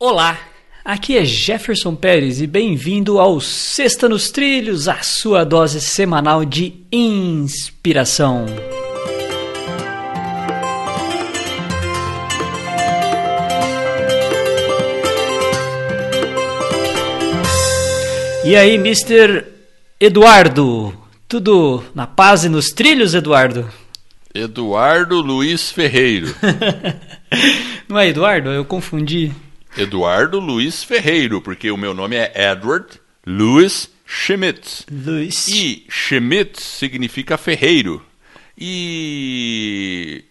Olá, aqui é Jefferson Pérez e bem-vindo ao Sexta nos Trilhos, a sua dose semanal de inspiração. E aí, Mr. Eduardo? Tudo na paz e nos trilhos, Eduardo? Eduardo Luiz Ferreiro. Não é Eduardo? Eu confundi. Eduardo Luiz Ferreiro, porque o meu nome é Edward Louis Schmitz. Luiz. E Schmitz significa ferreiro. E,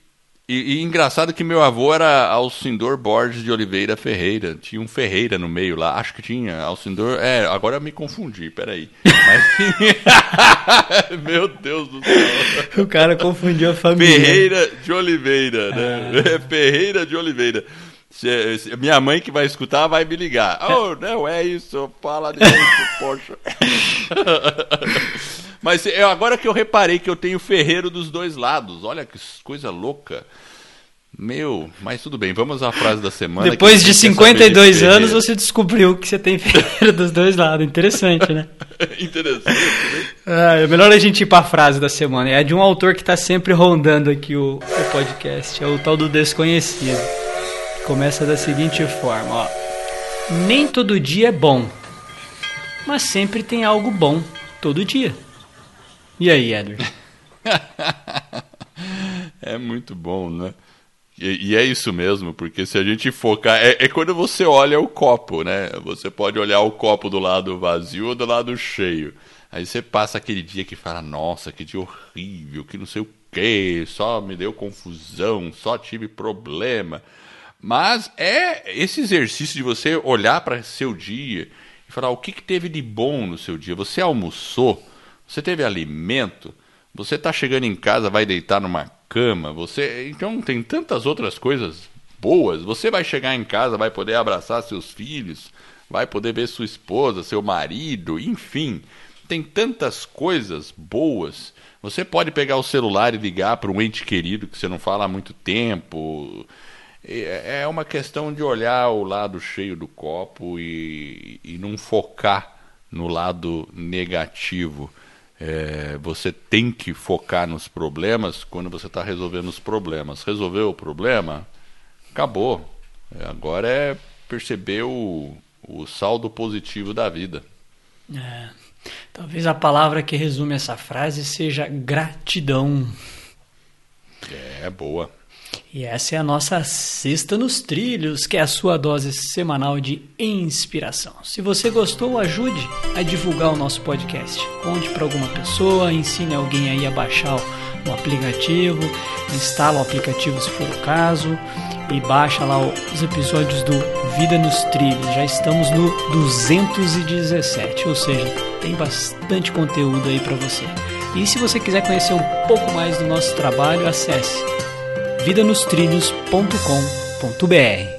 e, e engraçado que meu avô era Alcindor Borges de Oliveira Ferreira. Tinha um Ferreira no meio lá. Acho que tinha. Alcindor. É, agora eu me confundi, peraí. Mas... meu Deus do céu. O cara confundiu a família. Ferreira de Oliveira, né? Ah. Ferreira de Oliveira. Minha mãe que vai escutar vai me ligar. Oh, não é isso, fala disso, poxa. Mas eu, agora que eu reparei que eu tenho ferreiro dos dois lados, olha que coisa louca. Meu, mas tudo bem, vamos à frase da semana. Depois de ninguém quer saber 52 de anos, você descobriu que você tem ferreiro dos dois lados. Interessante, né? Interessante, né? Ah, é melhor a gente ir para a frase da semana. É de um autor que está sempre rondando aqui o, o podcast. É o tal do Desconhecido. Começa da seguinte forma: ó. Nem todo dia é bom, mas sempre tem algo bom todo dia. E aí, Edward? É muito bom, né? E, e é isso mesmo, porque se a gente focar. É, é quando você olha o copo, né? Você pode olhar o copo do lado vazio ou do lado cheio. Aí você passa aquele dia que fala: Nossa, que dia horrível, que não sei o quê, só me deu confusão, só tive problema. Mas é esse exercício de você olhar para seu dia e falar: O que, que teve de bom no seu dia? Você almoçou? Você teve alimento? Você está chegando em casa, vai deitar numa cama, você então tem tantas outras coisas boas. Você vai chegar em casa, vai poder abraçar seus filhos, vai poder ver sua esposa, seu marido, enfim, tem tantas coisas boas. Você pode pegar o celular e ligar para um ente querido que você não fala há muito tempo. É é uma questão de olhar o lado cheio do copo e, e não focar no lado negativo. É, você tem que focar nos problemas quando você está resolvendo os problemas. Resolveu o problema? Acabou. É, agora é perceber o, o saldo positivo da vida. É, talvez a palavra que resume essa frase seja gratidão. É boa. E essa é a nossa Sexta nos Trilhos, que é a sua dose semanal de inspiração. Se você gostou, ajude a divulgar o nosso podcast. Conte para alguma pessoa, ensine alguém aí a baixar o aplicativo, instala o aplicativo se for o caso e baixa lá os episódios do Vida nos Trilhos. Já estamos no 217, ou seja, tem bastante conteúdo aí para você. E se você quiser conhecer um pouco mais do nosso trabalho, acesse vidanostrilhos.com.br.